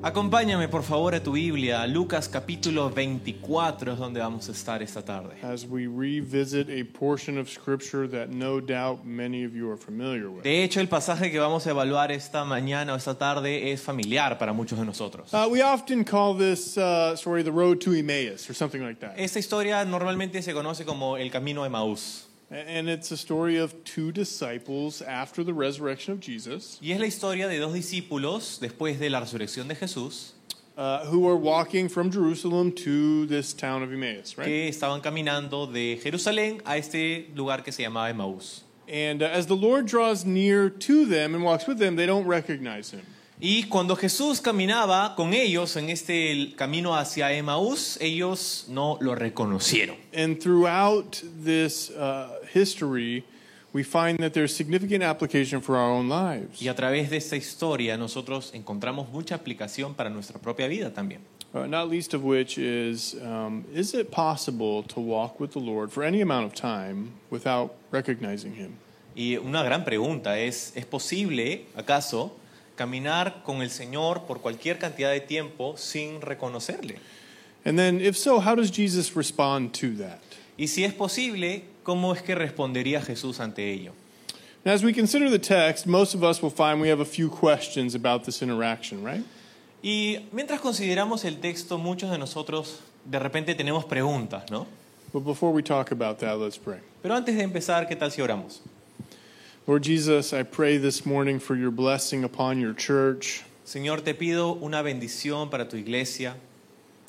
Acompáñame por favor a tu Biblia, Lucas capítulo 24 es donde vamos a estar esta tarde. as we revisit a portion of Scripture that no doubt many of you are familiar with. De hecho, el pasaje que vamos a evaluar esta mañana o esta tarde es familiar para muchos de nosotros. Uh, we often call this uh, story the road to Emmaus or something like that. Esta historia normalmente se conoce como el camino de Maús. And it's a story of two disciples after the resurrection of Jesus Y es la historia de dos discípulos después de la resurrección de Jesús uh, who were walking from Jerusalem to this town of Emmaus, right? que estaban caminando de Jerusalén a este lugar que se llamaba Emmaus. And uh, as the Lord draws near to them and walks with them, they don't recognize him. Y cuando Jesús caminaba con ellos en este camino hacia Emaús, ellos no lo reconocieron. And throughout this uh, history, we find that there's significant application for our own lives. Y a través de esta historia nosotros encontramos mucha aplicación para nuestra propia vida también. Uh, not least of which is um, is it possible to walk with the Lord for any amount of time without recognizing Him? Y una gran pregunta es, ¿es posible, acaso, caminar con el Señor por cualquier cantidad de tiempo sin reconocerle? And then, if so, how does Jesus respond to that? Y si es posible, ¿cómo es que respondería Jesús ante ello? Now, as we consider the text, most of us will find we have a few questions about this interaction, right? Y mientras consideramos el texto, muchos de nosotros de repente tenemos preguntas, ¿no? But before we talk about that, let's pray. Pero antes de empezar, ¿qué tal si oramos? Lord Jesus, I pray this morning for your blessing upon your church. Señor, te pido una bendición para tu iglesia,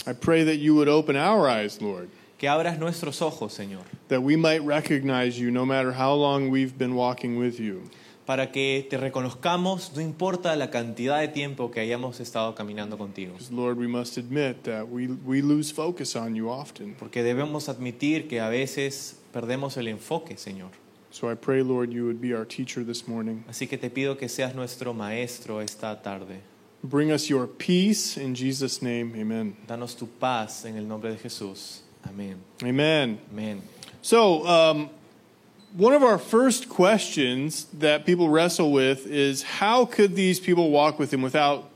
I pray that you would open our eyes, Lord, que abras nuestros ojos, Señor, that we might recognize you no matter how long we've been walking with you. para que te reconozcamos, no importa la cantidad de tiempo que hayamos estado caminando contigo. Because, Lord, we must admit that we, we lose focus on you often. Porque debemos admitir que a veces perdemos el enfoque, Señor. So I pray, Lord, you would be our teacher this morning. Así que te pido que seas nuestro maestro esta tarde. Bring us your peace in Jesus' name. Amen. Danos tu paz en el nombre de Jesús. Amén. Amen. Amén. So, um, one of our first questions that people wrestle with is how could these people walk with him without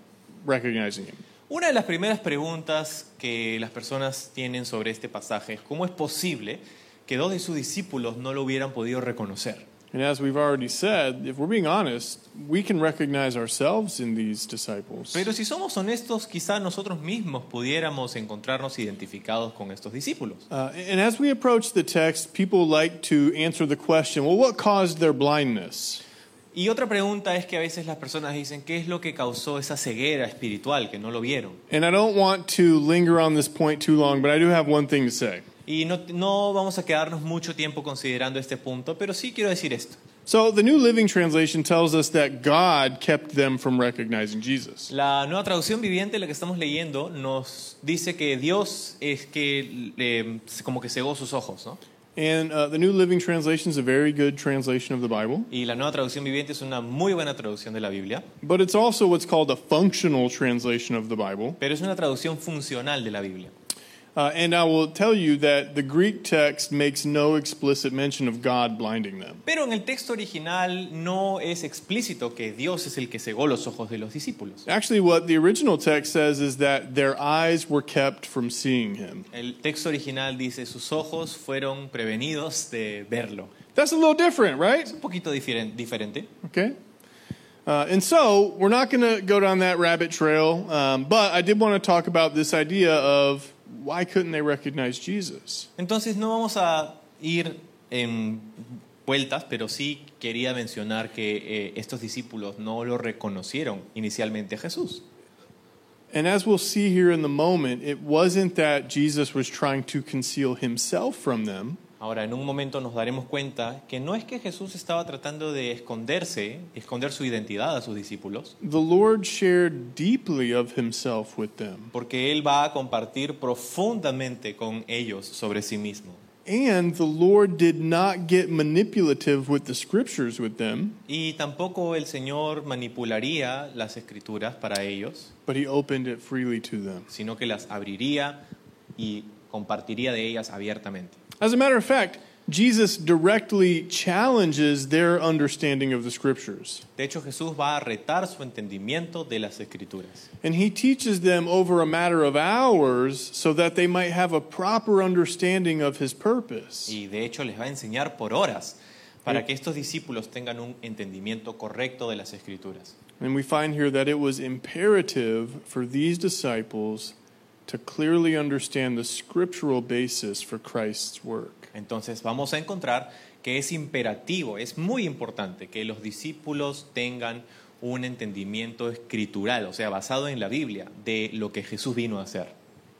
recognizing him? Una de las primeras preguntas que las personas tienen sobre este pasaje es cómo es posible que dos de sus discípulos no lo hubieran podido reconocer. And as we've already said, if we're being honest, we can recognize ourselves in these disciples. Pero si somos honestos, quizá nosotros mismos pudiéramos encontrarnos identificados con estos discípulos. Uh, and as we approach the text, people like to answer the question well, what caused their blindness? Y otra pregunta es que a veces las personas dicen, ¿qué es lo que causó esa ceguera espiritual que no lo vieron? And I don't want to linger on this point too long, but I do have one thing to say. Y no, no vamos a quedarnos mucho tiempo considerando este punto, pero sí quiero decir esto. So, the New Living Translation tells us that God kept them from recognizing Jesus. La nueva traducción viviente, la que estamos leyendo, nos dice que Dios es que eh, como que cegó sus ojos, ¿no? And uh, the New Living Translation is a very good translation of the Bible, Y la nueva traducción viviente es una muy buena traducción de la Biblia, but it's also what's called a functional translation of the Bible. pero es una traducción funcional de la Biblia. Uh, and I will tell you that the Greek text makes no explicit mention of God blinding them. Pero en el texto original no es explícito que Dios es el que cegó los ojos de los discípulos. Actually, what the original text says is that their eyes were kept from seeing him. El texto original dice, sus ojos fueron prevenidos de verlo. That's a little different, right? Es un poquito diferen- diferente. Okay. Uh, and so we're not going to go down that rabbit trail, um, but I did want to talk about this idea of why couldn't they recognize Jesus? Entonces no vamos a ir en vueltas, pero sí quería mencionar que eh, estos discípulos no lo reconocieron inicialmente a Jesús. And as we'll see here in the moment, it wasn't that Jesus was trying to conceal himself from them. Ahora, en un momento nos daremos cuenta que no es que Jesús estaba tratando de esconderse, esconder su identidad a sus discípulos, The Lord shared deeply of himself with them. porque Él va a compartir profundamente con ellos sobre sí mismo. And the Lord did not get manipulative with the scriptures with them, Y tampoco el Señor manipularía las escrituras para ellos, but he opened it freely to them. sino que las abriría y compartiría de ellas abiertamente. As a matter of fact, Jesus directly challenges their understanding of the scriptures. De hecho, Jesús va a retar su entendimiento de las escrituras. And he teaches them over a matter of hours so that they might have a proper understanding of his purpose. Y de hecho les va a enseñar por horas para que estos discípulos tengan un entendimiento correcto de las escrituras. And we find here that it was imperative for these disciples to clearly understand the scriptural basis for Christ's work. Entonces vamos a encontrar que es imperativo, es muy importante que los discípulos tengan un entendimiento escritural, o sea, basado en la Biblia, de lo que Jesús vino a hacer.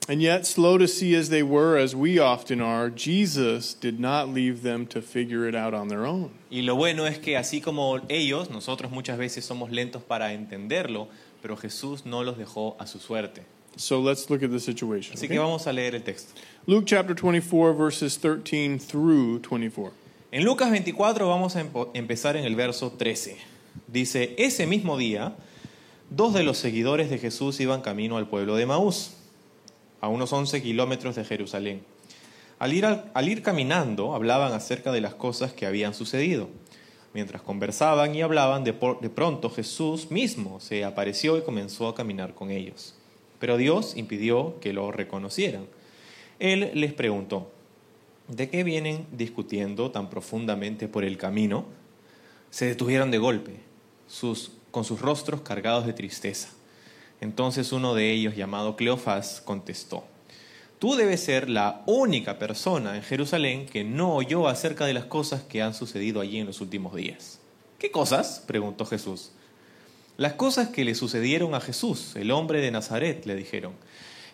And yet, slow to see as they were, as we often are, Jesus did not leave them to figure it out on their own. Y lo bueno es que así como ellos, nosotros muchas veces somos lentos para entenderlo, pero Jesús no los dejó a su suerte. So let's look at the situation. Así okay? que vamos a leer el texto. Luke chapter 24, verses 13 through 24. En Lucas 24 vamos a empezar en el verso 13. Dice, ese mismo día, dos de los seguidores de Jesús iban camino al pueblo de Maús, a unos 11 kilómetros de Jerusalén. Al ir, al- al ir caminando, hablaban acerca de las cosas que habían sucedido. Mientras conversaban y hablaban, de, por- de pronto Jesús mismo se apareció y comenzó a caminar con ellos. Pero Dios impidió que lo reconocieran. Él les preguntó, ¿De qué vienen discutiendo tan profundamente por el camino? Se detuvieron de golpe, con sus rostros cargados de tristeza. Entonces uno de ellos, llamado Cleofás, contestó, Tú debes ser la única persona en Jerusalén que no oyó acerca de las cosas que han sucedido allí en los últimos días. ¿Qué cosas? preguntó Jesús. Las cosas que le sucedieron a Jesús, el hombre de Nazaret, le dijeron.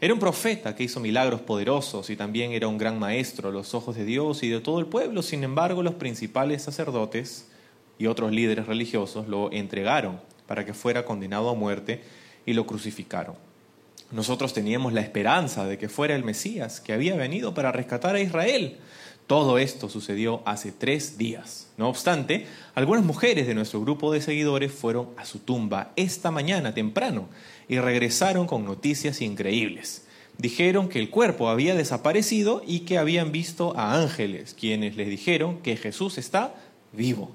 Era un profeta que hizo milagros poderosos y también era un gran maestro a los ojos de Dios y de todo el pueblo. Sin embargo, los principales sacerdotes y otros líderes religiosos lo entregaron para que fuera condenado a muerte y lo crucificaron. Nosotros teníamos la esperanza de que fuera el Mesías, que había venido para rescatar a Israel. Todo esto sucedió hace tres días. No obstante, algunas mujeres de nuestro grupo de seguidores fueron a su tumba esta mañana temprano y regresaron con noticias increíbles. Dijeron que el cuerpo había desaparecido y que habían visto a ángeles, quienes les dijeron que Jesús está vivo.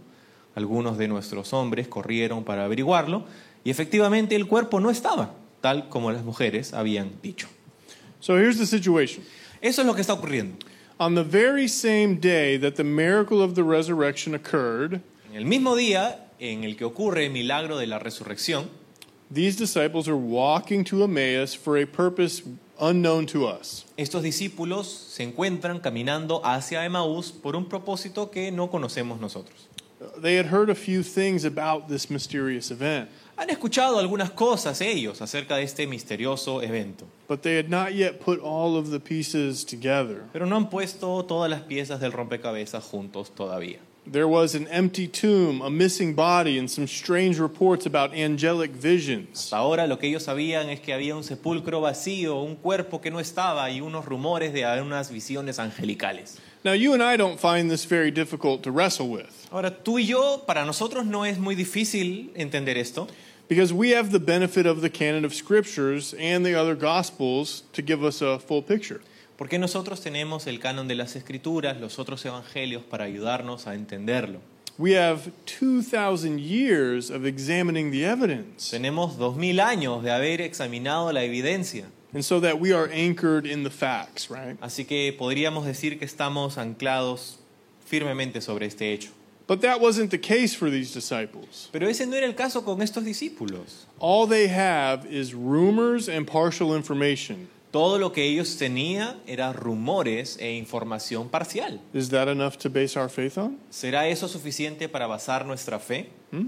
Algunos de nuestros hombres corrieron para averiguarlo y efectivamente el cuerpo no estaba, tal como las mujeres habían dicho. So here's the situation. Eso es lo que está ocurriendo. On the very same day that the miracle of the resurrection occurred, En el mismo día en el que ocurre el milagro de la resurrección, these disciples are walking to Emmaus for a purpose unknown to us. estos discípulos se encuentran caminando hacia Emaús por un propósito que no conocemos nosotros. They had heard a few things about this mysterious event, Han escuchado algunas cosas ellos acerca de este misterioso evento, but they had not yet put all of the pieces together. pero no han puesto todas las piezas del rompecabezas juntos todavía. There was an empty tomb, a missing body, and some strange reports about angelic visions. Hasta ahora lo que ellos sabían es que había un sepulcro vacío, un cuerpo que no estaba y unos rumores de unas visiones angelicales. Now, you and I don't find this very difficult to wrestle with Ahora, tú y yo, para nosotros no es muy difícil entender esto, because we have the benefit of the canon of scriptures and the other gospels to give us a full picture. porque nosotros tenemos el canon de las escrituras, los otros evangelios para ayudarnos a entenderlo. We have 2,000 years of examining the evidence, Tenemos dos mil años de haber examinado la evidencia, and so that we are anchored in the facts, right? así que podríamos decir que estamos anclados firmemente sobre este hecho. But that wasn't the case for these disciples. Pero ese no era el caso con estos discípulos. All they have is rumors and partial information. Todo lo que ellos tenían era rumores e información parcial. Is that enough to base our faith on? ¿Será eso suficiente para basar nuestra fe? Hmm?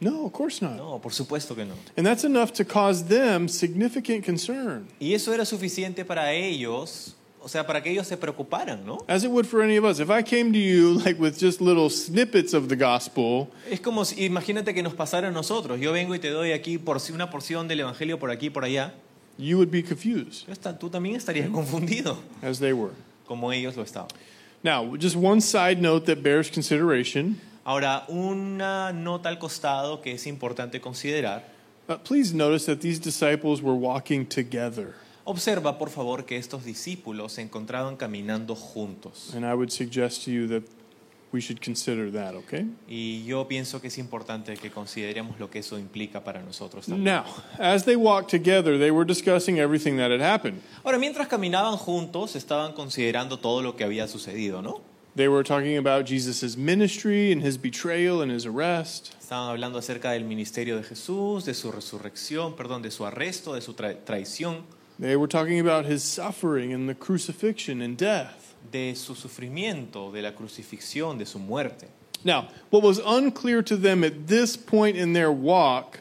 No, of course not. No, por supuesto que no. And that's enough to cause them significant concern, Y eso era suficiente para ellos, o sea, para que ellos se preocuparan, ¿no? as it would for any of us. If I came to you like with just little snippets of the gospel, Es como si, imagínate que nos pasara a nosotros. Yo vengo y te doy aquí por una porción del evangelio por aquí por allá. you would be confused, Tú también estarías confundido, as they were. como ellos lo estaban. Now, just one side note that bears consideration. Ahora, una nota al costado que es importante considerar. Uh, please notice that these disciples were walking together. Observa, por favor, que estos discípulos se encontraban caminando juntos. And I would suggest to you that we should consider that, okay? Y yo pienso que es importante que consideremos lo que eso implica para nosotros también. Now, as they walked together, they were discussing everything that had happened. Ahora, mientras caminaban juntos, estaban considerando todo lo que había sucedido, ¿no? They were talking about Jesus' ministry and his betrayal and his arrest. Estaban hablando acerca del ministerio de Jesús, de su resurrección, perdón, de su arresto, de su tra- traición, They were talking about his suffering and the crucifixion and death. de su sufrimiento, de la crucifixión, de su muerte. Now, what was unclear to them at this point in their walk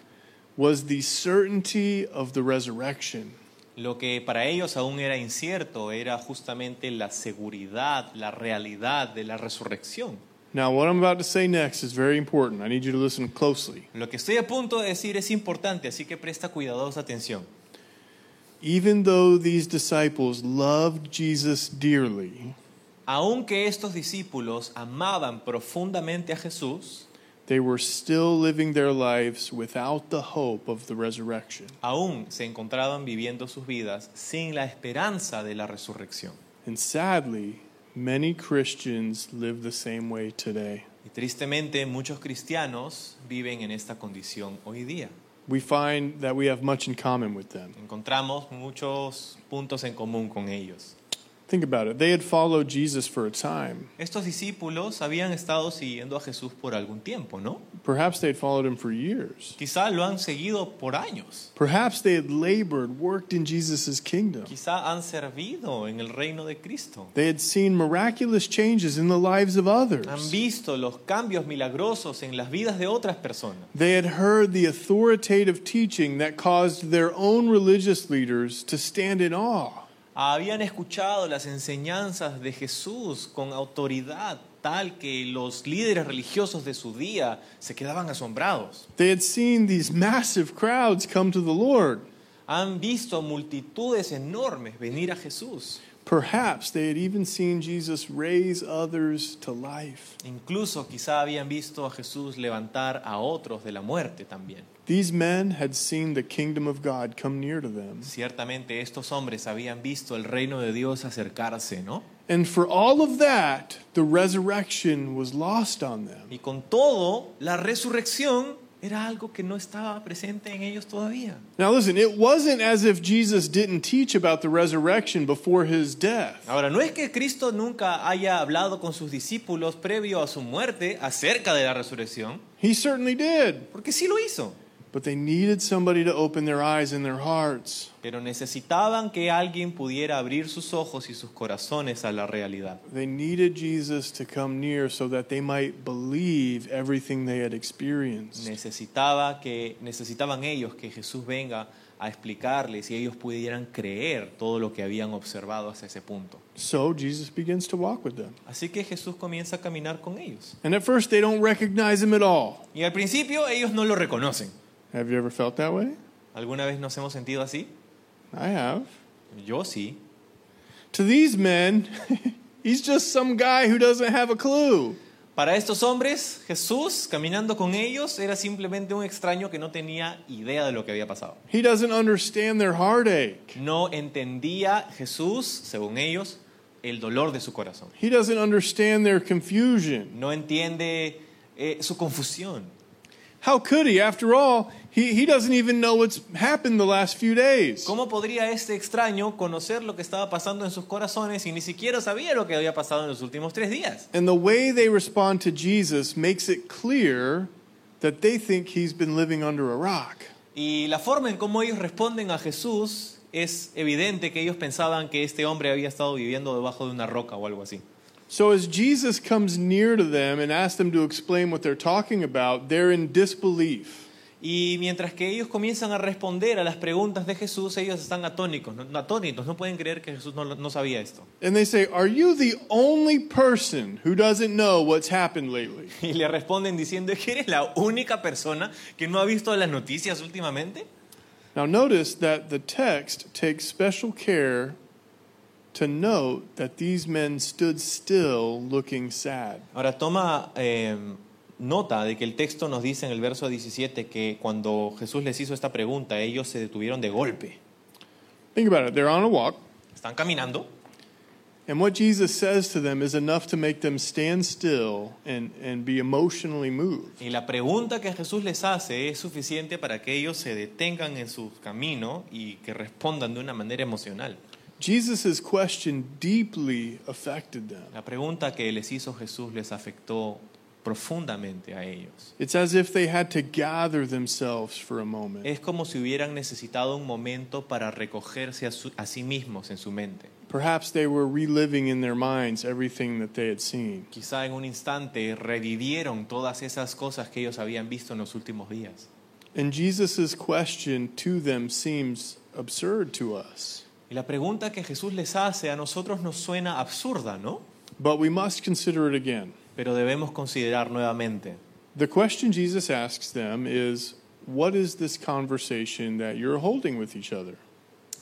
was the certainty of the resurrection. Lo que para ellos aún era incierto era justamente la seguridad, la realidad de la resurrección. Now, what I'm about to say next is very important. I need you to listen closely. Lo que estoy a punto de decir es importante, así que presta cuidadosa atención. Even though these disciples loved Jesus dearly, Aunque estos discípulos amaban profundamente a Jesús, they were still living their lives without the hope of the resurrection. aún se encontraban viviendo sus vidas sin la esperanza de la resurrección. And sadly, many Christians live the same way today. Y tristemente muchos cristianos viven en esta condición hoy día. We find that we have much in common with them. Encontramos muchos puntos en común con ellos. Think about it. They had followed Jesus for a time. Estos discípulos habían estado siguiendo a Jesús por algún tiempo, ¿no? Perhaps they had followed him for years. Quizá lo han seguido por años. Perhaps they had labored, worked in Jesus' kingdom. Quizá han servido en el reino de Cristo. They had seen miraculous changes in the lives of others. Han visto los cambios milagrosos en las vidas de otras personas. They had heard the authoritative teaching that caused their own religious leaders to stand in awe. Habían escuchado las enseñanzas de Jesús con autoridad tal que los líderes religiosos de su día se quedaban asombrados. They had seen these massive crowds come to the Lord. Han visto multitudes enormes venir a Jesús. Perhaps they had even seen Jesus raise others to life. Incluso quizá habían visto a Jesús levantar a otros de la muerte también. These men had seen the kingdom of God come near to them. Ciertamente estos hombres habían visto el reino de Dios acercarse, ¿no? And for all of that, the resurrection was lost on them. Y con todo, la resurrección era algo que no estaba presente en ellos todavía. Now, listen, it wasn't as if Jesus didn't teach about the resurrection before his death. Ahora, no es que Cristo nunca haya hablado con sus discípulos previo a su muerte acerca de la resurrección, He certainly did. porque sí lo hizo. But they needed somebody to open their eyes and their hearts. Pero necesitaban que alguien pudiera abrir sus ojos y sus corazones a la realidad. They needed Jesus to come near so that they might believe everything they had experienced. Necesitaba que, necesitaban ellos que Jesús venga a explicarles y ellos pudieran creer todo lo que habían observado hasta ese punto. So Jesus begins to walk with them. Así que Jesús comienza a caminar con ellos. And at first, they don't recognize him at all. Y al principio ellos no lo reconocen. Have you ever felt that way? ¿Alguna vez nos hemos sentido así? I have. Yo sí. To these men, he's just some guy who doesn't have a clue. Para estos hombres, Jesús, caminando con ellos, era simplemente un extraño que no tenía idea de lo que había pasado. He doesn't understand their heartache. No entendía Jesús, según ellos, el dolor de su corazón. He doesn't understand their confusion. No entiende eh, su confusión. How could he? After all, he, he doesn't even know what's happened the last few days. ¿Cómo podría este extraño conocer lo que estaba pasando en sus corazones y ni siquiera sabía lo que había pasado en los últimos tres días? And the way they respond to Jesus makes it clear that they think he's been living under a rock. Y la forma en cómo ellos responden a Jesús es evidente que ellos pensaban que este hombre había estado viviendo debajo de una roca o algo así. So as Jesus comes near to them and asks them to explain what they're talking about, they're in disbelief. Y mientras que ellos comienzan a responder a las preguntas de Jesús, ellos están atónicos, no, atónitos, no pueden creer que Jesús no, no sabía esto. And they say, Are you the only person who doesn't know what's happened lately? Y le responden diciendo, ¿es que eres la única persona que no ha visto las noticias últimamente? Now, notice that the text takes special care to note that these men stood still looking sad. Ahora toma eh, nota de que el texto nos dice en el verso 17 que cuando Jesús les hizo esta pregunta, ellos se detuvieron de golpe. Think about it. They're on a walk, Están caminando and what Jesus says to them is enough to make them stand still and, and be emotionally moved. y la pregunta que Jesús les hace es suficiente para que ellos se detengan en su camino y que respondan de una manera emocional. Jesus' question deeply affected them. La pregunta que les hizo Jesús les afectó profundamente a ellos. It's as if they had to gather themselves for a moment. Es como si hubieran necesitado un momento para recogerse a, su- a sí mismos en su mente. Perhaps they were reliving in their minds everything that they had seen. Quizá en un instante revivieron todas esas cosas que ellos habían visto en los últimos días. And Jesus' question to them seems absurd to us. Y la pregunta que Jesús les hace a nosotros nos suena absurda, ¿no? But we must consider it again. Pero debemos considerar nuevamente. The question Jesus asks them is What is this conversation that you're holding with each other?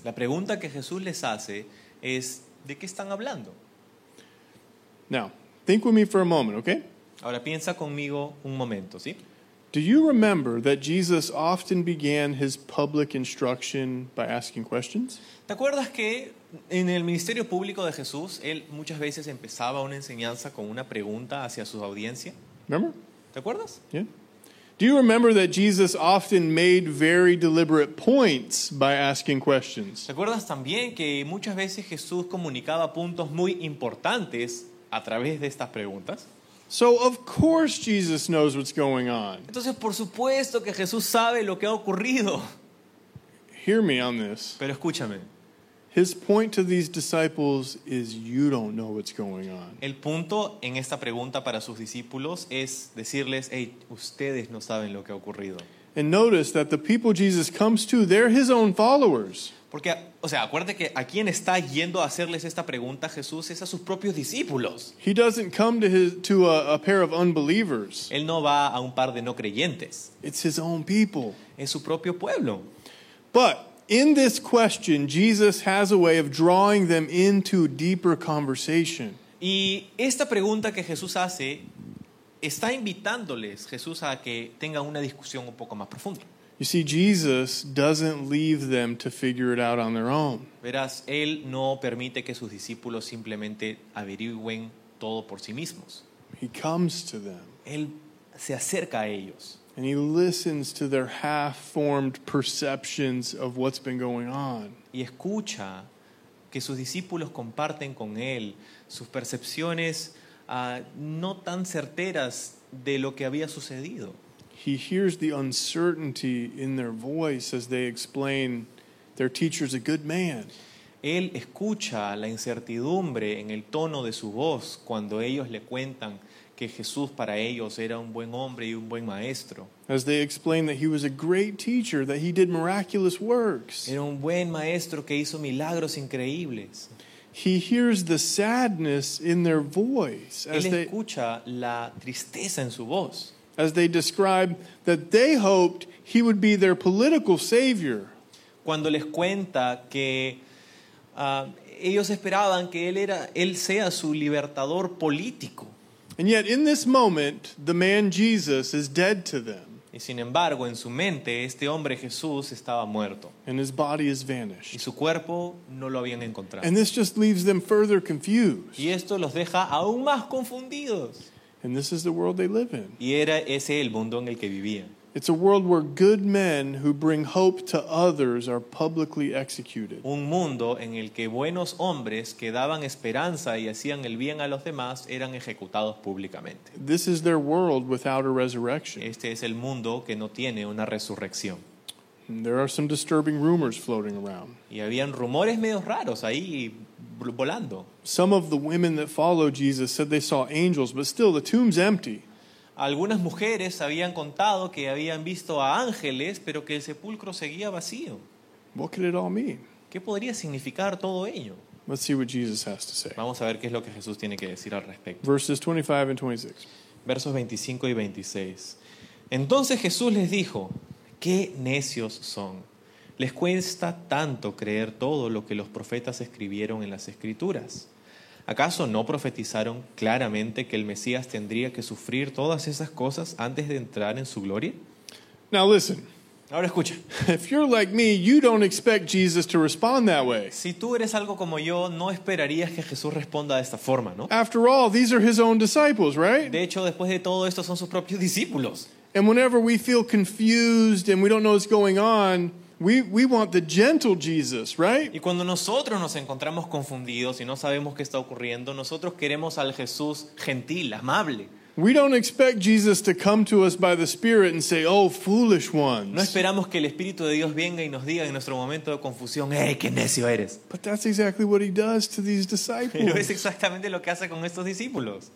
La pregunta que Jesús les hace es, ¿de qué están hablando? Now, think with me for a moment, okay? Ahora piensa conmigo un momento, ¿sí? Do you remember that Jesus often began his public instruction by asking questions? ¿Te acuerdas que en el ministerio público de Jesús, él muchas veces empezaba una enseñanza con una pregunta hacia su audiencia? Remember? ¿Te acuerdas? Yeah. Do you remember that Jesus often made very deliberate points by asking questions? ¿Te acuerdas también que muchas veces Jesús comunicaba puntos muy importantes a través de estas preguntas? So, of course, Jesus knows what's going on. Entonces, por supuesto que Jesús sabe lo que ha ocurrido. Hear me on this. Pero escúchame, His point to these disciples is you don't know what's going on. el punto en esta pregunta para sus discípulos es decirles, hey, ustedes no saben lo que ha ocurrido. And notice that the people Jesus comes to, they're his own followers. Porque, o sea, acuérdate que a quién está yendo a hacerles esta pregunta Jesús es a sus propios discípulos. He doesn't come to his to a, a pair of unbelievers. Él no va a un par de no creyentes, It's his own people. es su propio pueblo. But in this question, Jesus has a way of drawing them into deeper conversation. Y esta pregunta que Jesús hace está invitándoles Jesús a que tengan una discusión un poco más profunda. You see, Jesus doesn't leave them to figure it out on their own. Verás, Él no permite que sus discípulos simplemente averigüen todo por sí mismos. He comes to them Él se acerca a ellos and he listens to their half formed perceptions of what's been going on. y escucha que sus discípulos comparten con Él sus percepciones ah, no tan certeras de lo que había sucedido. He hears the uncertainty in their voice as they explain their teacher's a good man. Él escucha la incertidumbre en el tono de su voz cuando ellos le cuentan que Jesús para ellos era un buen hombre y un buen maestro. As they explain that he was a great teacher, that he did miraculous works. Era un buen maestro que hizo milagros increíbles. He hears the sadness in their voice as Él they, escucha la tristeza en su voz as they describe that they hoped he would be their political savior. cuando les cuenta que ah, ellos esperaban que él era él sea su libertador político. And yet, in this moment, the man Jesus is dead to them, y sin embargo en su mente este hombre Jesús estaba muerto. And his body is y su cuerpo no lo habían encontrado. And this just leaves them further confused. y esto los deja aún más confundidos And this is the world they live in. y era ese el mundo en el que vivían It's a world where good men who bring hope to others are publicly executed. un mundo en el que buenos hombres que daban esperanza y hacían el bien a los demás eran ejecutados públicamente This is their world without a resurrection. Este es el mundo que no tiene una resurrección. And there are some disturbing rumors floating around. Y habían rumores medio raros ahí volando. Some of the women that followed Jesus said they saw angels, but still the tomb's empty. Algunas mujeres habían contado que habían visto a ángeles, pero que el sepulcro seguía vacío. What could it all mean? ¿Qué podría significar todo ello? Let's see what Jesus has to say. Vamos a ver qué es lo que Jesús tiene que decir al respecto. Verses 25 and 26. Versos 25 y 26. Entonces Jesús les dijo, qué necios son. Les cuesta tanto creer todo lo que los profetas escribieron en las escrituras. ¿Acaso no profetizaron claramente que el Mesías tendría que sufrir todas esas cosas antes de entrar en su gloria? Now, listen, Ahora escucha, if you're like me, you don't expect Jesus to respond that way. si tú eres algo como yo, no esperarías que Jesús responda de esta forma, ¿no? After all, these are his own disciples, right? De hecho, después de todo esto son sus propios discípulos. And whenever we feel confused and we don't know what's going on, we, we want the gentle Jesus, right? Y cuando nosotros nos encontramos confundidos y no sabemos qué está ocurriendo, nosotros queremos al Jesús gentil, amable. We don't expect Jesus to come to us by the Spirit and say, Oh, foolish ones." No esperamos que el Espíritu de Dios venga y nos diga en nuestro momento de confusión, ¡eh, qué necio eres! But that's exactly what he does to these disciples. Pero es exactamente lo que hace con estos discípulos.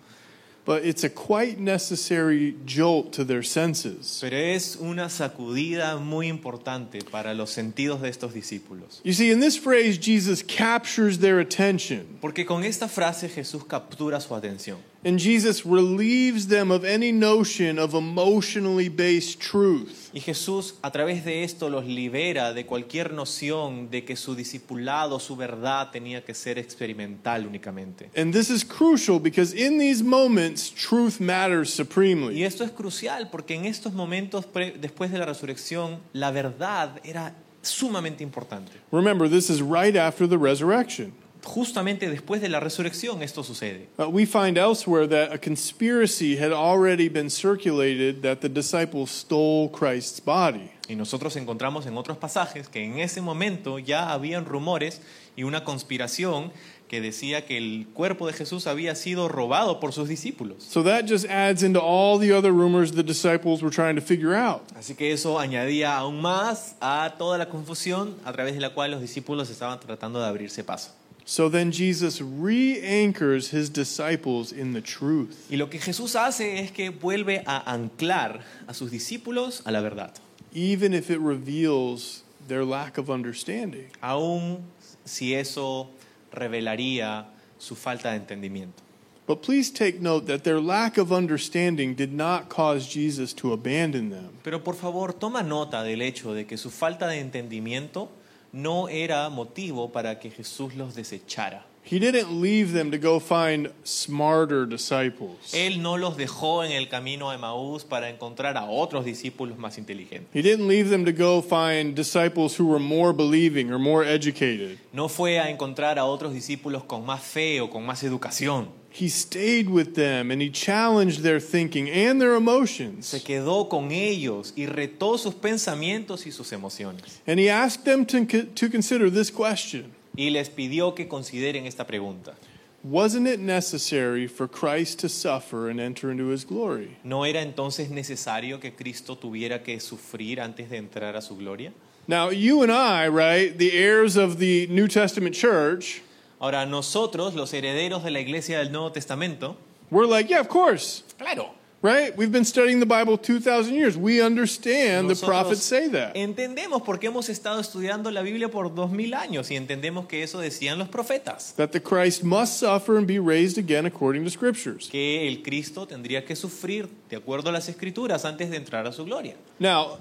But it's a quite necessary jolt to their senses. Pero es una sacudida muy importante para los sentidos de estos discípulos. You see, in this phrase, Jesus captures their attention. Porque con esta frase Jesús captura su atención. And Jesus relieves them of any notion of emotionally based truth. Y Jesús a través de esto los libera de cualquier noción de que su discipulado, su verdad tenía que ser experimental únicamente. And this is crucial because in these moments, truth matters supremely. Y esto es crucial porque en estos momentos después de la resurrección, la verdad era sumamente importante. Remember, this is right after the resurrection. Justamente después de la resurrección esto sucede. Uh, we find elsewhere that a conspiracy had already been circulated that the disciples stole Christ's body. Y nosotros encontramos en otros pasajes que en ese momento ya habían rumores y una conspiración que decía que el cuerpo de Jesús había sido robado por sus discípulos. So that just adds into all the other rumors the disciples were trying to figure out. Así que eso añadía aún más a toda la confusión a través de la cual los discípulos estaban tratando de abrirse paso. So then Jesus re anchors his disciples in the truth. Y lo que Jesús hace es que vuelve a anclar a sus discípulos a la verdad, even if it reveals their lack of understanding. aun si eso revelaría su falta de entendimiento. But please take note that their lack of understanding did not cause Jesus to abandon them. Pero por favor, toma nota del hecho de que su falta de entendimiento no era motivo para que Jesús los desechara. He didn't leave them to go find smarter disciples. Él no los dejó en el camino a Emaús para encontrar a otros discípulos más inteligentes. He didn't leave them to go find disciples who were more believing or more educated. No fue a encontrar a otros discípulos con más fe o con más educación. He stayed with them and he challenged their thinking and their emotions. Se quedó con ellos y retó sus pensamientos y sus emociones. And he asked them to, to consider this question Y les pidió que consideren esta pregunta. Wasn't it necessary for Christ to suffer and enter into his glory? ¿No era entonces necesario que Cristo tuviera que sufrir antes de entrar a su gloria? Now, you and I, right, the heirs of the New Testament church, Ahora, nosotros, los herederos de la iglesia del Nuevo Testamento, we're like, yeah, of course, claro, right? We've been studying the Bible 2,000 years. We understand the prophets say that. entendemos porque hemos estado estudiando la Biblia por dos mil años y entendemos que eso decían los profetas, That the Christ must suffer and be raised again according to scriptures. que el Cristo tendría que sufrir de acuerdo a las escrituras antes de entrar a su gloria. Now,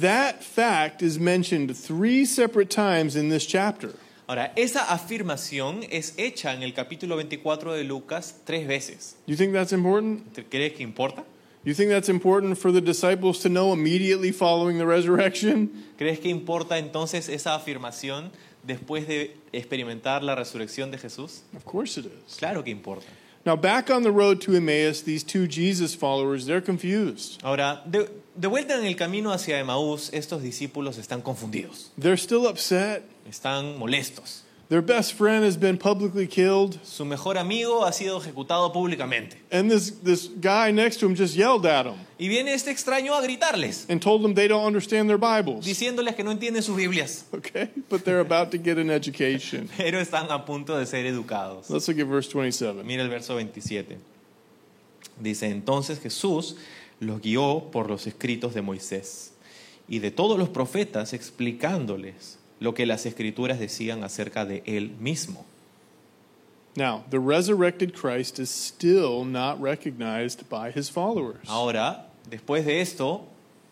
that fact is mentioned three separate times in this chapter. Ahora, esa afirmación es hecha en el capítulo 24 de Lucas tres veces. You think that's important? ¿Te crees que importa? You think that's important for the disciples to know immediately following the resurrection? ¿Crees que importa entonces esa afirmación después de experimentar la resurrección de Jesús? Of course it is. Claro que importa. Now, back on the road to Emmaus, these two Jesus followers, they're confused. Ahora, de, de vuelta en el camino hacia Emaús, estos discípulos están confundidos, They're still upset. están molestos. Their best friend has been publicly killed, Su mejor amigo ha sido ejecutado públicamente. and this, this guy next to him just yelled at them Y viene este extraño a gritarles, and told them they don't understand their Bibles. diciéndoles que no entienden sus Biblias, Okay? But they're about to get an education. pero están a punto de ser educados. Let's look at verse 27. Mira el verso 27. Dice, entonces Jesús los guió por los escritos de Moisés y de todos los profetas explicándoles lo que las escrituras decían acerca de él mismo. Now, the resurrected Christ is still not recognized by his followers. Ahora, después de esto,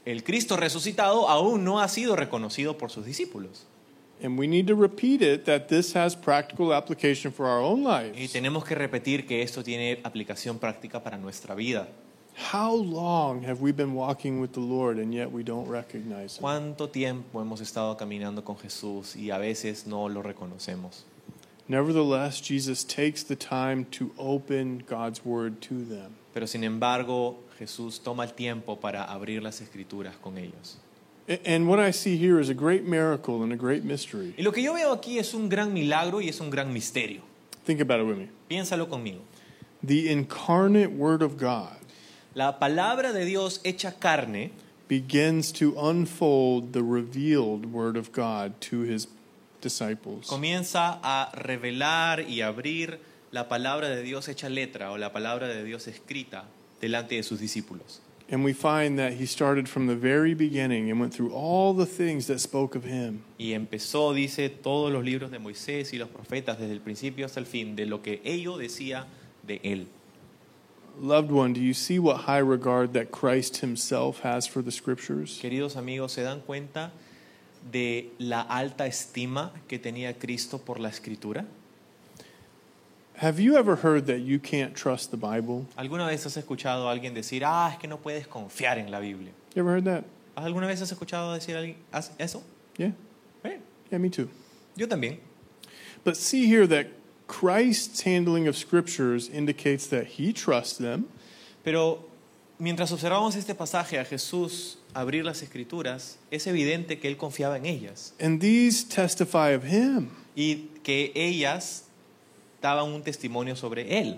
el Cristo resucitado aún no ha sido reconocido por sus discípulos. And we need to repeat it that this has practical application for our own Y lives. tenemos que repetir que esto tiene aplicación práctica para nuestra vida. How long have we been walking with the Lord and yet we don't recognize Him? ¿Cuánto tiempo hemos estado caminando con Jesús y a veces no lo reconocemos? Nevertheless, Jesus takes the time to open God's Word to them. Pero sin embargo, Jesús toma el tiempo para abrir las escrituras con ellos. And what I see here is a great miracle and a great mystery. Y lo que yo veo aquí es un gran milagro y es un gran misterio. Think about it with me. Piénsalo conmigo. The incarnate Word of God La palabra de Dios hecha carne begins to unfold the revealed Word of God to His disciples. comienza a revelar y abrir la palabra de Dios hecha letra o la palabra de Dios escrita delante de sus discípulos. And we find that He started from the very beginning and went through all the things that spoke of Him. Y empezó, dice, todos los libros de Moisés y los profetas desde el principio hasta el fin de lo que ello decía de él. Loved one, do you see what high regard that Christ Himself has for the Scriptures? Queridos amigos, ¿se dan cuenta de la alta estima que tenía Cristo por la escritura? Have you ever heard that you can't trust the Bible? ¿Alguna vez has escuchado a alguien decir, ah, es que no puedes confiar en la Biblia? You ever heard that? ¿Alguna vez has escuchado decir a alguien eso? Yeah. Eh, Yeah, me too. yo también. But see here that Christ's handling of Scriptures indicates that He trusts them. Pero mientras observamos este pasaje a Jesús abrir las escrituras, es evidente que él confiaba en ellas And these testify of him. y que ellas daban un testimonio sobre él.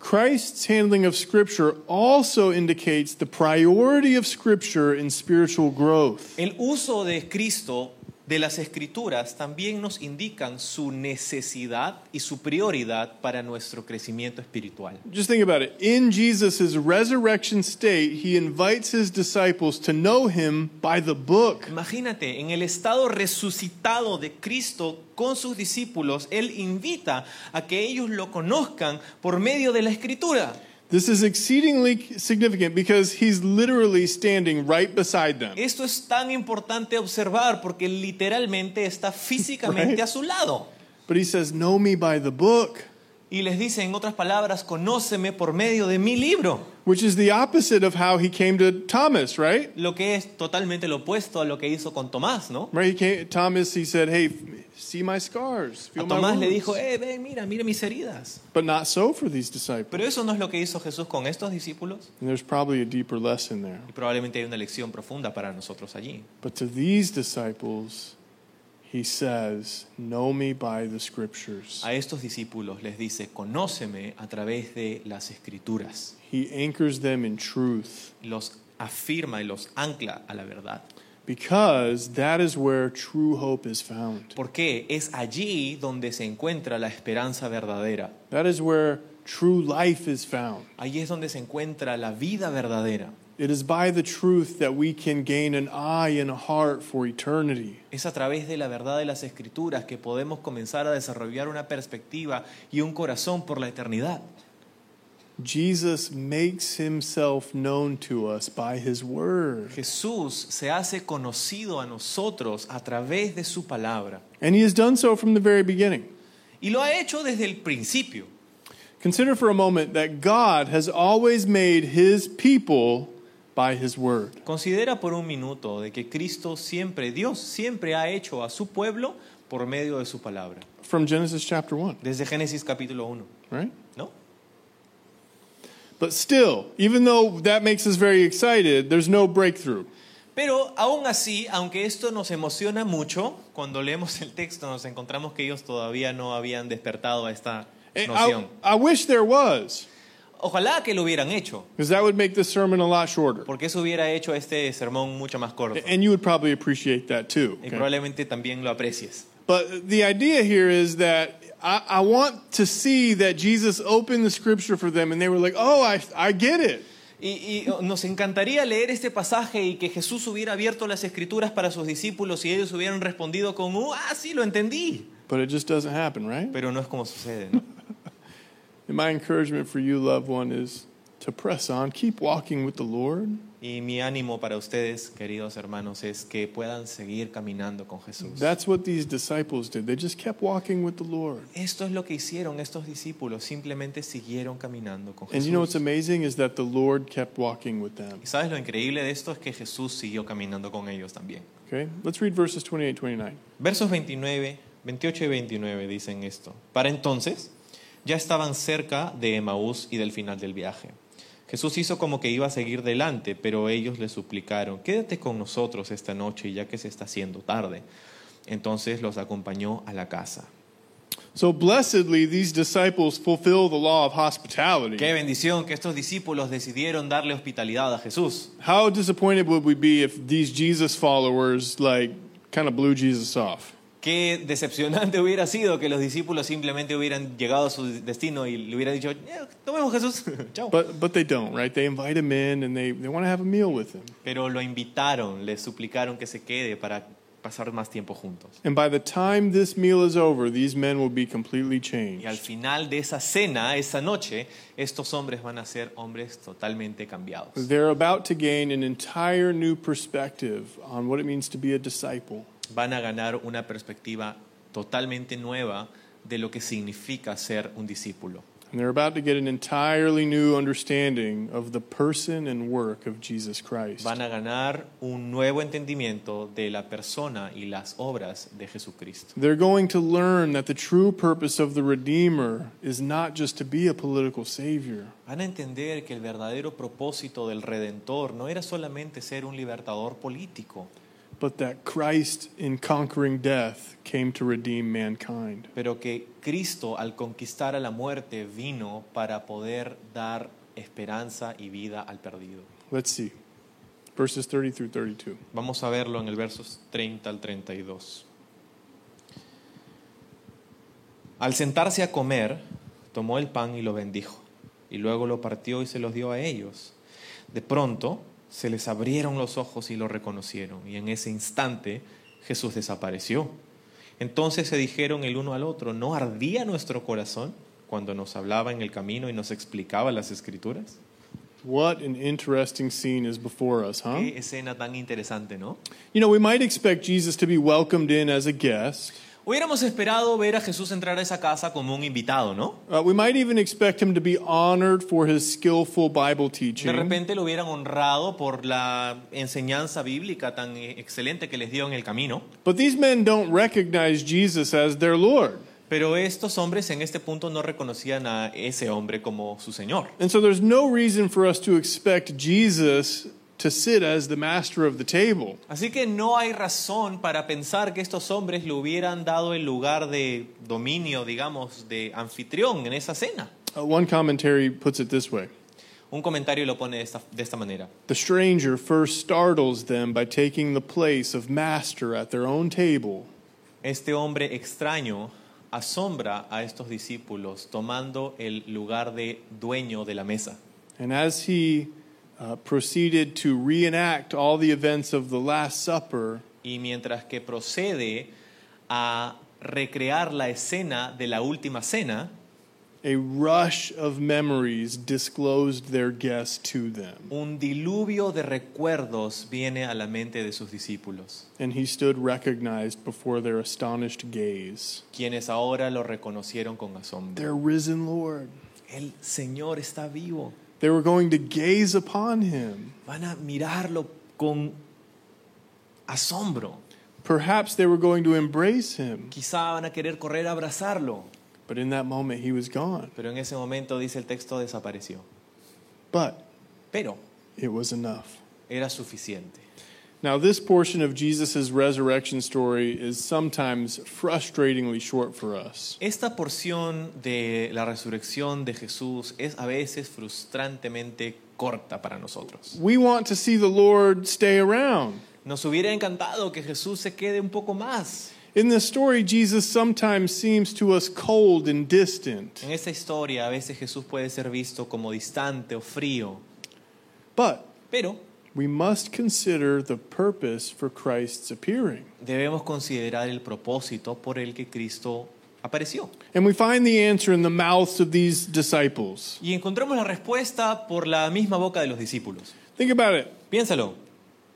Christ's handling of Scripture also indicates the priority of Scripture in spiritual growth. El uso de Cristo de las escrituras también nos indican su necesidad y su prioridad para nuestro crecimiento espiritual. Just think about it. In Jesus' resurrection state, he invites his disciples to know him by the book. Imagínate, en el estado resucitado de Cristo con sus discípulos, Él invita a que ellos lo conozcan por medio de la escritura. This is exceedingly significant because he's literally standing right beside them. Esto es tan importante observar porque literalmente está físicamente Right. a su lado. But he says, Know me by the book, Y les dice, en otras palabras, conóceme por medio de mi libro. which is the opposite of how he came to Thomas, right? Lo que es totalmente lo opuesto a lo que hizo con Tomás, ¿no? Right? He came, Thomas, he said, Hey, see my scars, A feel my Tomás le wounds." dijo, eh, ven, mira, mira mis heridas. But not so for these disciples. Pero eso no es lo que hizo Jesús con estos discípulos. And there's probably a deeper lesson there. Y probablemente hay una lección profunda para nosotros allí. But to these disciples, he says, Know me by the scriptures. A estos discípulos les dice, conóceme a través de las escrituras. He anchors them in truth Los afirma y los ancla a la verdad. because that is where true hope is found. Porque es allí donde se encuentra la esperanza verdadera. That is where true life is found. Allí es donde se encuentra la vida verdadera. It is by the truth that we can gain an eye and a heart for eternity. Es a través de la verdad de las escrituras que podemos comenzar a desarrollar una perspectiva y un corazón por la eternidad. Jesus makes himself known to us by his word. Jesús se hace conocido a nosotros a través de su palabra. And he has done so from the very beginning. Y lo ha hecho desde el principio. Consider for a moment that God has always made his people by his word. Considera por un minuto de que Cristo siempre, Dios siempre ha hecho a su pueblo por medio de su palabra. From Genesis chapter 1, Desde Génesis capítulo 1, right? ¿no? But still, even though that makes us very excited, there's no breakthrough. Pero aún así, aunque esto nos emociona mucho, cuando leemos el texto nos encontramos que ellos todavía no habían despertado a esta eh, And noción. I, I wish there was, Ojalá que lo hubieran hecho, because that would make this sermon a lot shorter. porque eso hubiera hecho este sermón mucho más corto. And you would probably appreciate that too. Y okay? probablemente también lo aprecies. But the idea here is that I, I want to see that Jesus opened the scripture for them and they were like, oh, I, I get it. Y, y nos encantaría leer este pasaje y que Jesús hubiera abierto las escrituras para sus discípulos y ellos hubieran respondido con, "Uh, ah, sí, lo entendí. But it just doesn't happen, right? Pero no es como sucede. ¿no? And my encouragement for you, loved one, is to press on, keep walking with the Lord. Y mi ánimo para ustedes, queridos hermanos, es que puedan seguir caminando con Jesús. That's what these disciples did. They just kept walking with the Lord. Esto es lo que hicieron estos discípulos, simplemente siguieron caminando con Jesús. And you know what's amazing is that the Lord kept walking with them. Y sabes lo increíble de esto es que Jesús siguió caminando con ellos también. Okay? Let's read verses 28 29. Versos 29, 28 y 29 dicen esto. Para entonces ya estaban cerca de Emaús y del final del viaje. Jesús hizo como que iba a seguir delante, pero ellos le suplicaron, quédate con nosotros esta noche ya que se está haciendo tarde. Entonces los acompañó a la casa. So, blessedly, these disciples fulfill the law of hospitality. Qué bendición que estos discípulos decidieron darle hospitalidad a Jesús. How disappointed would we be if these Jesus followers, like, kind of blew Jesus off? Qué decepcionante hubiera sido que los discípulos simplemente hubieran llegado a su destino y le hubieran dicho, "Eh, nos vemos Jesús, chao. But, but they don't, right? They invite him in and they, they want to have a meal with him. Pero lo invitaron, le suplicaron que se quede para pasar más tiempo juntos. And by the time this meal is over, these men will be completely Y al changed. final de esa cena, esa noche, estos hombres van a ser hombres totalmente cambiados. They're about to gain an entire new perspective on what it means to be a disciple. Van a ganar una perspectiva totalmente nueva de lo que significa ser un discípulo. And they're about to get an entirely new understanding of the person and work of Jesus Christ. Van a ganar un nuevo entendimiento de la persona y las obras de Jesucristo. They're going to learn that the true purpose of the Redeemer is not just to be a political savior, Van a entender que el verdadero propósito del Redentor no era solamente ser un libertador político, but that Christ, in conquering death, came to redeem mankind. pero que Cristo al conquistar a la muerte vino para poder dar esperanza y vida al perdido. Let's see. Verses 30 through 32. Vamos a verlo en el versos 30 al 32. Al sentarse a comer, tomó el pan y lo bendijo, y luego lo partió y se los dio a ellos. De pronto se les abrieron los ojos y lo reconocieron, y en ese instante Jesús desapareció. Entonces se dijeron el uno al otro, ¿no ardía nuestro corazón cuando nos hablaba en el camino y nos explicaba las escrituras? What an interesting scene is before us, huh? Qué escena tan interesante, ¿no? You know, we might expect Jesus to be welcomed in as a guest. Hubiéramos esperado ver a Jesús entrar a esa casa como un invitado, ¿no? Uh, we might even expect him to be honored for his skillful Bible De teaching. repente lo hubieran honrado por la enseñanza bíblica tan eh, excelente que les dio en el camino. But these men don't recognize Jesus as their Lord. Pero estos hombres en este punto no reconocían a ese hombre como su Señor. And so there's no reason for us to expect Jesus to sit as the master of the table. Así que no hay razón para pensar que estos hombres le hubieran dado el lugar de dominio, digamos, de anfitrión en esa cena. Uh, one commentary puts it this way Un comentario lo pone de esta, de esta manera. The stranger first startles them by taking the place of master at their own table. Este hombre extraño asombra a estos discípulos tomando el lugar de dueño de la mesa. And as he uh, proceeded to reenact all the events of the Last Supper, Y mientras que procede a recrear la escena de la última cena, a rush of memories disclosed their guest to them. un diluvio de recuerdos viene a la mente de sus discípulos, And he stood recognized before their astonished gaze. quienes ahora lo reconocieron con asombro. Their risen Lord. El Señor está vivo. They were going to gaze upon him. Van a mirarlo con asombro. Perhaps they were going to embrace him. Quizá van a querer correr a abrazarlo, But in that moment, he was gone. pero en ese momento dice el texto desapareció. But Pero it was enough. era suficiente. Now, this portion of Jesus' resurrection story is sometimes frustratingly short for us. Esta porción de la resurrección de Jesús es a veces frustrantemente corta para nosotros. We want to see the Lord stay around. Nos hubiera encantado que Jesús se quede un poco más. In this story, Jesus sometimes seems to us cold and distant. En esta historia a veces Jesús puede ser visto como distante o frío, But pero we must consider the purpose for Christ's appearing. debemos considerar el propósito por el que Cristo apareció. And we find the answer in the mouths of these disciples. Y encontramos la respuesta por la misma boca de los discípulos. Think about it. Piénsalo.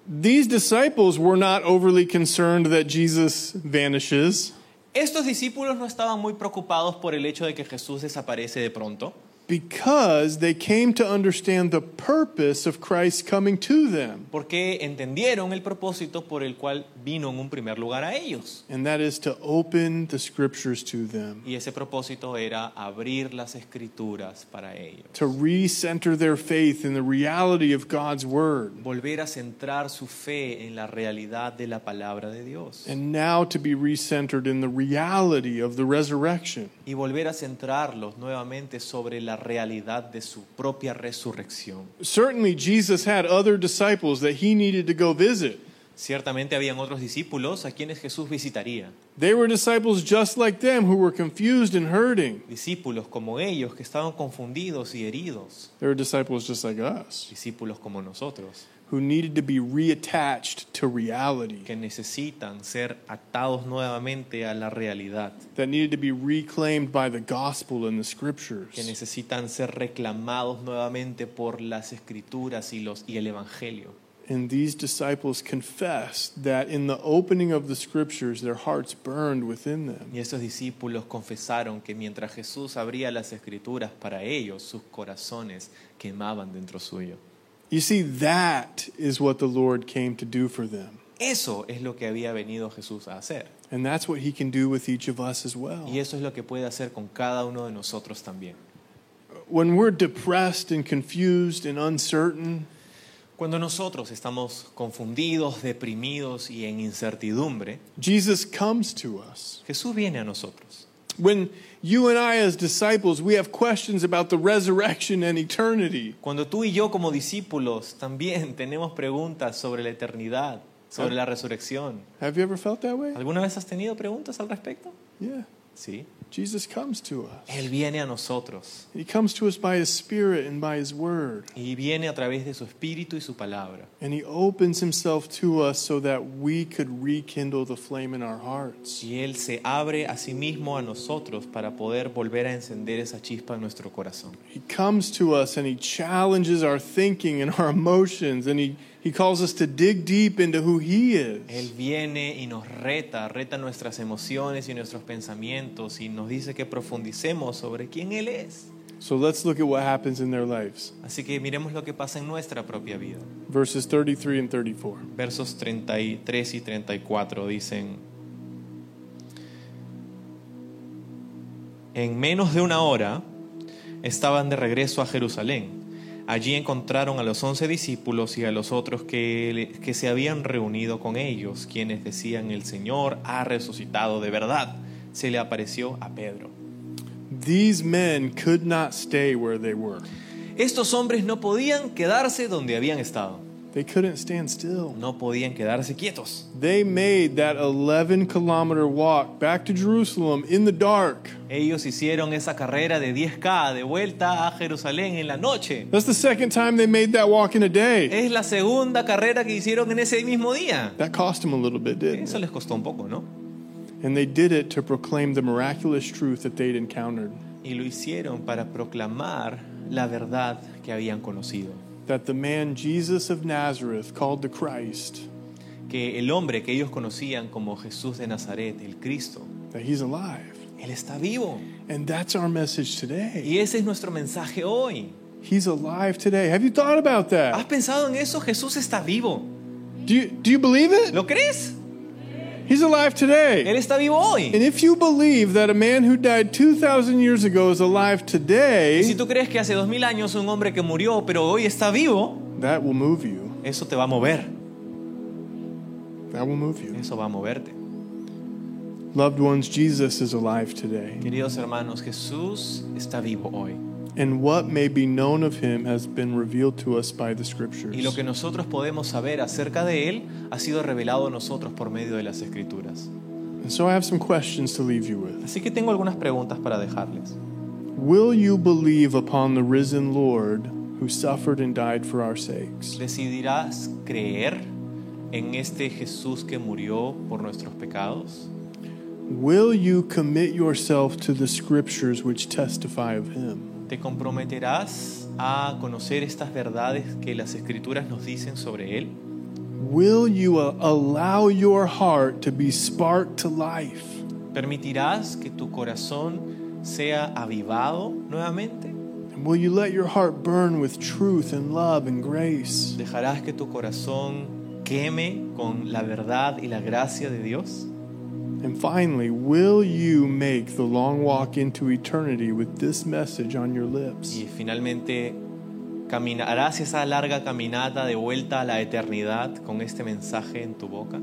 These disciples were not overly concerned that Jesus vanishes Estos discípulos no estaban muy preocupados por el hecho de que Jesús desaparece de pronto, because they came to understand the purpose of Christ coming to them, porque entendieron el propósito por el cual vino en un primer lugar a ellos. and that is to open the scriptures to them, Y ese propósito era abrir las escrituras para ellos. to recenter their faith in the reality of God's word, Volver a centrar su fe en la realidad de la palabra de Dios. and now to be recentered in the reality of the resurrection. Y volver a centrarlos nuevamente sobre la realidad de su propia resurrección. Certainly, Jesus had other disciples that he needed to go visit. Ciertamente habían otros discípulos a quienes Jesús visitaría. They were disciples just like them who were confused and hurting. Discípulos como ellos que estaban confundidos y heridos. They were disciples just like us Discípulos como nosotros. who needed to be reattached to reality, que necesitan ser atados nuevamente a la realidad, that needed to be reclaimed by the gospel and the scriptures. que necesitan ser reclamados nuevamente por las escrituras y, los, y el Evangelio. And these disciples confessed that in the opening of the scriptures, their hearts burned within them. Y estos discípulos confesaron que mientras Jesús abría las escrituras para ellos, sus corazones quemaban dentro suyo. You see, that is what the Lord came to do for them. Eso es lo que había venido Jesús a hacer. And that's what he can do with each of us as well. Y eso es lo que puede hacer con cada uno de nosotros también. When we're depressed and confused and uncertain, Cuando nosotros estamos confundidos, deprimidos y en incertidumbre, Jesus comes to us. Jesús viene a nosotros. When you and I, as disciples, we have questions about the resurrection and eternity, Cuando tú y yo como discípulos también tenemos preguntas sobre la eternidad, sobre la resurrección. have you ever felt that way? ¿Alguna vez has tenido preguntas al respecto? Yeah. Sí. Jesus comes to us. Él viene a nosotros He comes to us by His Spirit and by His Word. y viene a través de su espíritu y su palabra. And He opens Himself to us so that we could rekindle the flame in our hearts. Y Él se abre a sí mismo a nosotros para poder volver a encender esa chispa en nuestro corazón. He comes to us and He challenges our thinking and our emotions, and He, he calls us to dig deep into who He is. Él viene y nos reta, reta nuestras emociones y nuestros pensamientos y nos dice que profundicemos sobre quién Él es. So let's look at what happens in their lives. Así que miremos lo que pasa en nuestra propia vida. Verses 33 and 34. Versos 33 y 34 dicen, en menos de una hora estaban de regreso a Jerusalén. Allí encontraron a los once discípulos y a los otros que, que se habían reunido con ellos, quienes decían, el Señor ha resucitado de verdad. Se le apareció a Pedro. These men could not stay where they were. Estos hombres no podían quedarse donde habían estado, They couldn't stand still. no podían quedarse quietos. They made that 11 kilometer walk back to Jerusalem in the dark. Ellos hicieron esa carrera de 10K de vuelta a Jerusalén en la noche. That's the second time they made that walk in a day. Es la segunda carrera que hicieron en ese mismo día. That cost them a little bit, didn't Eso it? les costó un poco, ¿no? And they did it to proclaim the miraculous truth that they'd encountered Y lo hicieron para proclamar la verdad que habían conocido. That the man Jesus of Nazareth, called the Christ, Que el hombre que ellos conocían como Jesús de Nazaret, el Cristo, that he's alive. Él está vivo. And that's our message today. Y ese es nuestro mensaje hoy. He's alive today. Have you thought about that? ¿Has pensado en eso? Jesús está vivo. Do you, do you believe it? ¿Lo crees? He's alive today. Él está vivo hoy. And if you believe that a man who died 2,000 years ago is alive Y si today, tú crees que hace dos mil años un hombre que murió, pero hoy está vivo, that will move you. eso te va a mover. That will move you. Eso va a moverte. Loved ones, Jesus is alive today. Queridos hermanos, Jesús está vivo hoy. And what may be known of him has been revealed to us by the scriptures. Y lo que nosotros podemos saber acerca de Él ha sido revelado a nosotros por medio de las Escrituras. And so I have some questions to leave you with. Así que tengo algunas preguntas para dejarles. Will you believe upon the risen Lord who suffered and died for our sakes? ¿Decidirás creer en este Jesús que murió por nuestros pecados? Will you commit yourself to the scriptures which testify of him? ¿Te comprometerás a conocer estas verdades que las escrituras nos dicen sobre Él? Will you allow your heart to be sparked to life? ¿Permitirás que tu corazón sea avivado nuevamente? And will you let your heart burn with truth and love and grace? ¿Dejarás que tu corazón queme con la verdad y la gracia de Dios? And finally, will you make the long walk into eternity with this message on your lips? Y finalmente, ¿caminarás esa larga caminata de vuelta a la eternidad con este mensaje en tu boca?